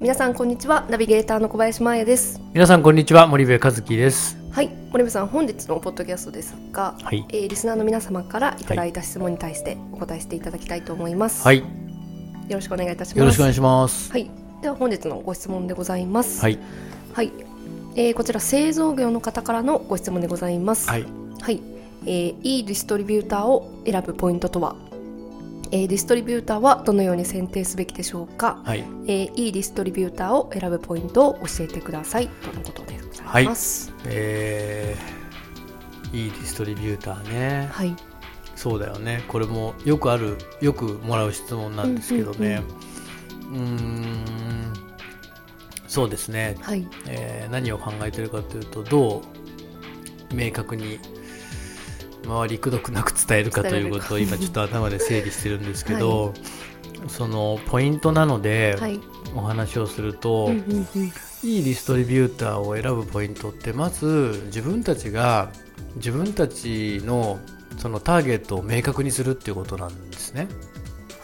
皆さんこんにちは。ナビゲーターの小林真彩です。皆さんこんにちは。森部和樹です。はい。森部さん本日のポッドキャストですが、はい。えーリスナーの皆様からいただいた質問に対してお答えしていただきたいと思います、はい。よろしくお願いいたします。よろしくお願いします。はい。では本日のご質問でございます。はい。はい、えーこちら製造業の方からのご質問でございます。はい。はい、えーいいディストリビューターを選ぶポイントとは、えーディストリビューターはどのように選定すべきでしょうか、はい。えーいいディストリビューターを選ぶポイントを教えてください。とのことでございます。えー、いいディストリビューターね。はい、そうだよね。これもよくあるよくもらう質問なんですけどね。うーん。そうですね、はい、えー何を考えてるかというとどう明確に周りくどくなく伝えるかということを今ちょっと頭で整理してるんですけど、そのポイントなのではい、お話をすると、うんうんうんいいディストリビューターを選ぶポイントってまず自分たちが自分たちのそのターゲットを明確にするっていうことなんですね。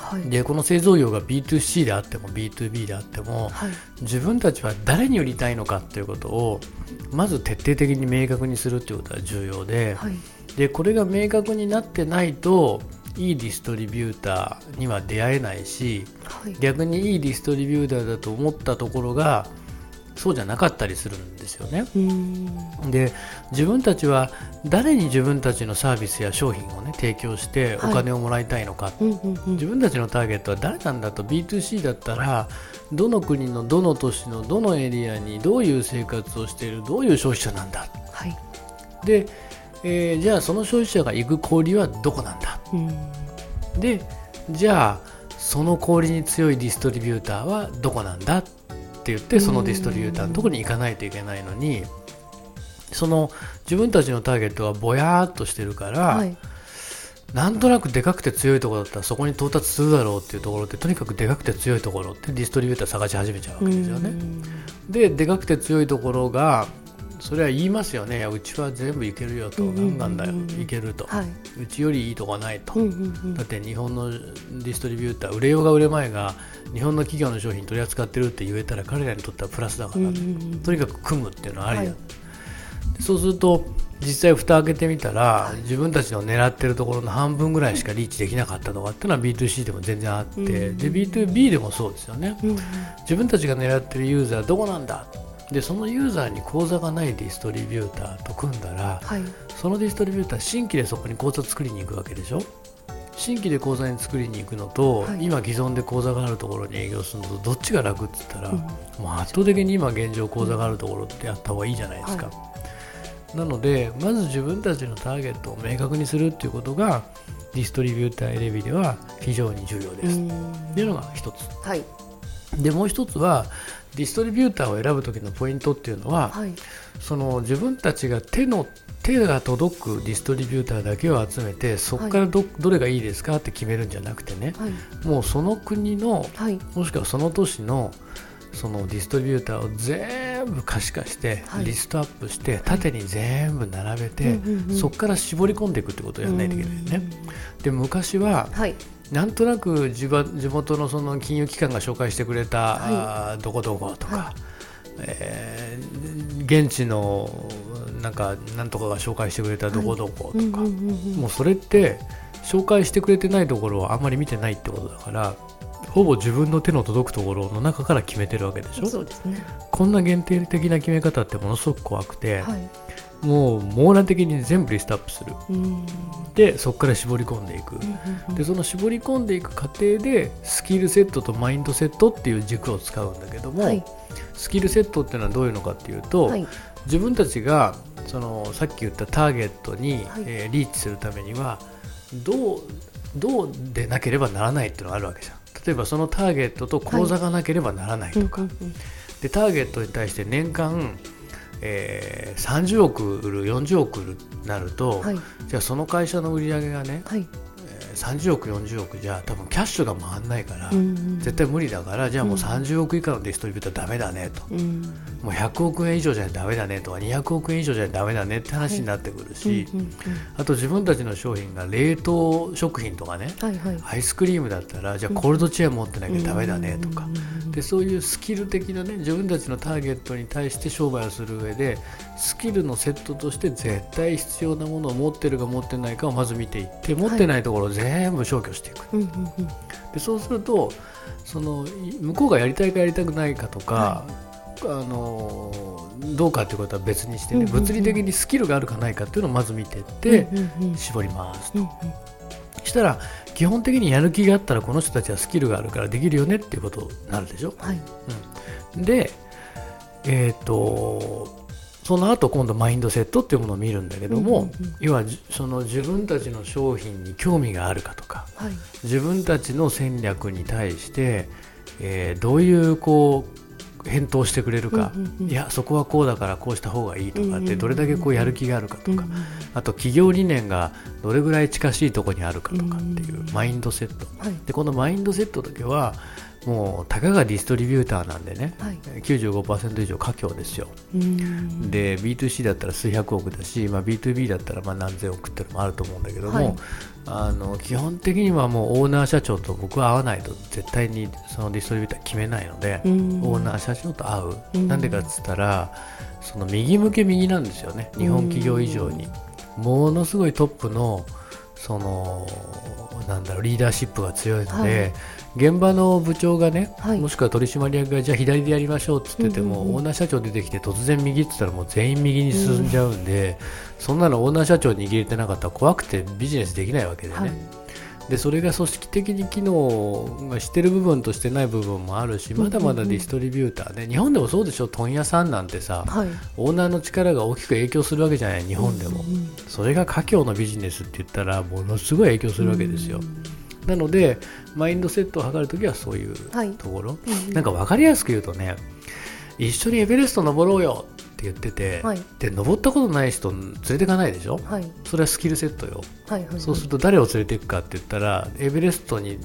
はい、でこの製造業が B2C であっても B2B であってもはい、自分たちは誰に売りたいのかっていうことをまず徹底的に明確にするっていうことが重要ではい、でこれが明確になってないといいディストリビューターには出会えないしはい、逆にいいディストリビューターだと思ったところがそうじゃなかったりするんですよね。で自分たちは誰に自分たちのサービスや商品をね提供しておはい。金をもらいたいのか、うんうんうん。自分たちのターゲットは誰なんだと B2C だったらどの国のどの都市のどのエリアにどういう生活をしているどういう消費者なんだ。はい、で、えーじゃあその消費者が行く小売はどこなんだ。うーん、でじゃあその小売に強いディストリビューターはどこなんだって言ってそのディストリビューターのところに行かないといけないのにその自分たちのターゲットがぼやーっとしてるから、はい、なんとなくでかくて強いところだったらそこに到達するだろうっていうところってとにかくでかくて強いところってディストリビューター探し始めちゃうわけですよね。ででかくて強いところがそれは言いますよね。うちは全部いけるよと。うんうんうんうん。何なんだよ。いけると、はい、うちよりいいとこはないと、うんうんうん。だって日本のディストリビューター売れようが売れまいが日本の企業の商品取り扱ってるって言えたら彼らにとってはプラスだから、うんうんうん。とにかく組むっていうのはありだ、はい。でそうすると実際蓋開けてみたら、はい。自分たちの狙ってるところの半分ぐらいしかリーチできなかったとかっていうのは B2C でも全然あって、うんで B2B でもそうですよね。自分たちが狙ってるユーザーはどこなんだでそのユーザーに口座がないディストリビューターと組んだらはい、そのディストリビューター新規でそこに口座作りに行くわけでしょ？新規で口座に作りに行くのと、はい。今既存で口座があるところに営業するのとどっちが楽って言ったら、うん。もう圧倒的に今現状口座があるところってやった方がいいじゃないですか、なのでまず自分たちのターゲットを明確にするっていうことがディストリビューター選びでは非常に重要です、うっていうのが一つ。はい、でもう一つはディストリビューターを選ぶ時のポイントっていうのは、はい、その自分たちが手の手が届くディストリビューターだけを集めてそこからど,、どれがいいですかって決めるんじゃなくてねはい、もうその国のはい、もしくはその都市のそのディストリビューターを全部可視化して、はい。リストアップして縦に全部並べて、そこから絞り込んでいくってことをやらないといけないよね。で昔ははい、なんとなく地場地元のその金融機関が紹介してくれた、あーどこどことか、はえー現地のなんかなんとかが紹介してくれたどこどことか、もうそれって紹介してくれてないところはあんまり見てないってことだからほぼ自分の手の届くところの中から決めてるわけでしょ？そうですね。こんな限定的な決め方ってものすごく怖くて、はい。もう網羅的に全部リストアップする。でそこから絞り込んでいく、でその絞り込んでいく過程でスキルセットとマインドセットっていう軸を使うんだけども、はい。スキルセットっていうのはどういうのかっていうと、はい。自分たちがそのさっき言ったターゲットに、はい。えーリーチするためにはどうどうでなければならないっていうのがあるわけじゃん。例えばそのターゲットと口座がなければならないとか、でターゲットに対して年間、えー30億売る40億売るなると、はい。じゃあその会社の売り上げがね、はい。えー30億40億じゃ多分キャッシュが回らないから、うん絶対無理だからじゃあもううん。30億以下のディストリビューターダメだねと、うん。もう100億円以上じゃダメだねとか200億円以上じゃダメだねって話になってくるし、うんうんあと自分たちの商品が冷凍食品とかねはいはい。アイスクリームだったらじゃあコールドチェーン持ってなきゃダメだねとか、でそういうスキル的なね自分たちのターゲットに対して商売をする上でスキルのセットとして絶対必要なものを持ってるか持ってないかをまず見ていって持ってないところを全部消去していく、うんうんうん。でそうするとそのい向こうがやりたいかやりたくないかとか、あのどうかっていうことは別にしてね、うんうんうん。物理的にスキルがあるかないかっていうのをまず見ていって、うんうんうん。絞りますと。うんうん。したら基本的にやる気があったらこの人たちはスキルがあるからできるよねっていうことになるでしょ。はい。で、えっ、と、その後今度マインドセットっていうものを見るんだけども、うんうんうん。要はじその自分たちの商品に興味があるかとか、はい。自分たちの戦略に対して、えーどういうこう返答してくれるか、うんうんうんいやそこはこうだからこうした方がいいとかっうんうんうんてどれだけこうやる気があるかとか、うんうんあと企業理念がどれぐらい近しいところにあるかとかっていううん。マインドセットはいでこのマインドセットだけはもうたかがディストリビューターなんでねはい。95%以上華僑ですよ。うん。で B2C だったら数百億だし、まあ、B2B だったらまあ何千億っていうのもあると思うんだけども、はい。あの基本的にはもうオーナー社長と僕は会わないと絶対にそのディストリビューター決めないので、うん。オーナー社長と会う、うん。なんでかっつったらその右向け右なんですよね。日本企業以上に、ものすごいトップのそのなんだろうリーダーシップが強いので、現場の部長がね、はい。もしくは取締役がじゃあ左でやりましょうっつってても、うんうんうん。オーナー社長出てきて突然右って言ったらもう全員右に進んじゃうんで、そんなのオーナー社長握れてなかったら怖くてビジネスできないわけでね、はいでそれが組織的に機能がしてる部分としてない部分もあるしまだまだディストリビューターね、日本でもそうでしょ？問屋さんなんてさはい。オーナーの力が大きく影響するわけじゃない日本でも、うんそれが華僑のビジネスって言ったらものすごい影響するわけですよ、なのでマインドセットを図るときはそういうはい。ところ、うんなんか分かりやすく言うとね一緒にエベレスト登ろうよ言ってて、はい。で登ったことない人連れてかないでしょ？はい。それはスキルセットよ。はいはい。そうすると誰を連れていくかって言ったらエベレストに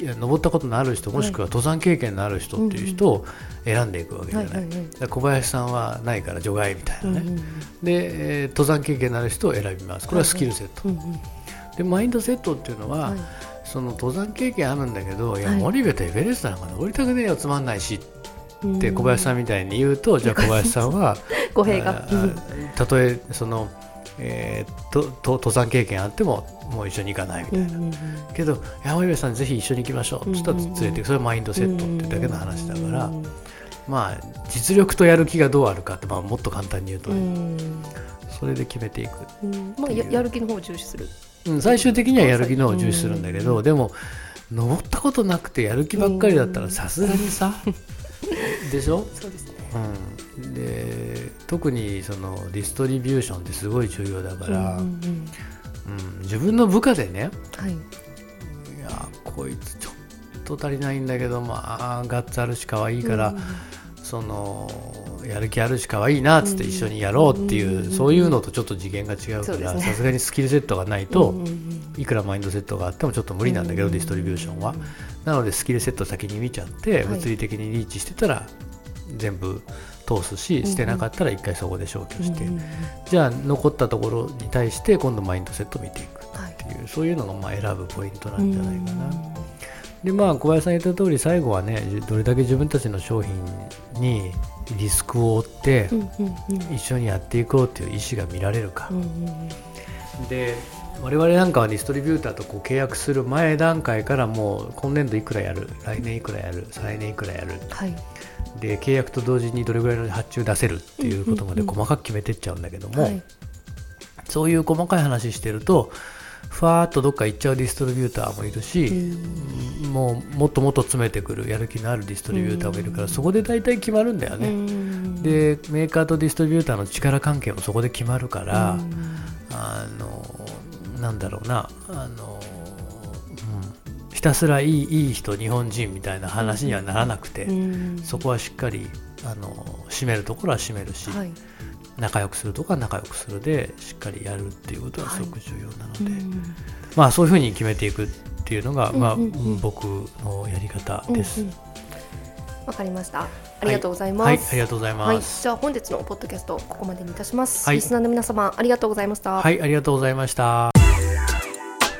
登ったことのある人もしくは登山経験のある人っていう人を選んでいくわけじゃない,、小林さんはないから除外みたいなね、うんうんで、えー登山経験のある人を選びます。これはスキルセット、うんうん。でマインドセットっていうのは、はい。その登山経験あるんだけど、いやはい。森部とエベレストなんか登りたくねえよ。つまんないしうんって小林さんみたいに言うと、じゃあ小林さんは 語弊が。たとえその、えーとと登山経験あってももう一緒に行かないみたいな、うんうんうん。けど山森部さんぜひ一緒に行きましょう。っつったらうん。うんうん連れてそれはマインドセットってだけの話だから、うんまあ実力とやる気がどうあるかって、まあ、もっと簡単に言うとうね、ん。それで決めていく、うん。まあややる気の方を重視する。うん、最終的にはやる気の方を重視するんだけど、うん。でも登ったことなくてやる気ばっかりだったらさすがにさ、でしょ？そうですね。うん、で特にそのディストリビューションってすごい重要だから、うんうんうん。うん。自分の部下でねはい。いやこいつちょっと足りないんだけどまあガッツあるし可愛いから、うんそのやる気あるし可愛いなっつって一緒にやろうっていう、うんそういうのとちょっと次元が違うからさすがにスキルセットがないと、いくらマインドセットがあってもちょっと無理なんだけど、ディストリビューションは。なのでスキルセット先に見ちゃって、はい。物理的にリーチしてたら全部通すし、んしてなかったら一回そこで消去して、じゃあ残ったところに対して今度マインドセットを見ていくはいっていうそういうのがまあ選ぶポイントなんじゃないかな。うんでまあ小林さん言った通り最後はねじどれだけ自分たちの商品にリスクを負って一緒にやっていこうっていう意思が見られるか。で我々なんかはディストリビューターとこう契約する前段階からもう今年度いくらやる来年いくらやる再来年いくらやるはい。で契約と同時にどれぐらいの発注出せるっていうことまで細かく決めてっちゃうんだけども、はい。そういう細かい話してるとふわーっとどっか行っちゃうディストリビューターもいるし、うん。もうもっともっと詰めてくるやる気のあるディストリビューターもいるから、うん。そこで大体決まるんだようね、ん。でメーカーとディストリビューターの力関係もそこで決まるから、うん。あのなんだろうなあの、うん、ひたすらいいいい人日本人みたいな話にはならなくて、うんそこはしっかりあの締めるところは締めるし、はい仲良くするとか仲良くするでしっかりやるっていうことがすごく重要なので、うんまあそういうふうに決めていくっていうのが、まあうんうんうん僕のやり方です。うんうんわかりました。ありがとうございます。はい、ありがとうございはい、ます。じゃあ本日のポッドキャストここまでにいたします。はいリスナーの皆様ありがとうございました。はい、ありがとうございました。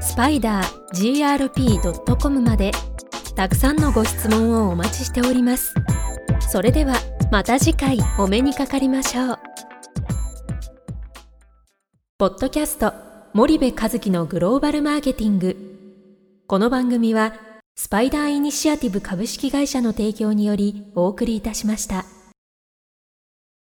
スパイダー grp.com までたくさんのご質問をお待ちしております。それではまた次回お目にかかりましょう。ポッドキャスト森部和樹のグローバルマーケティング。この番組はスパイダーイニシアティブ株式会社の提供によりお送りいたしました。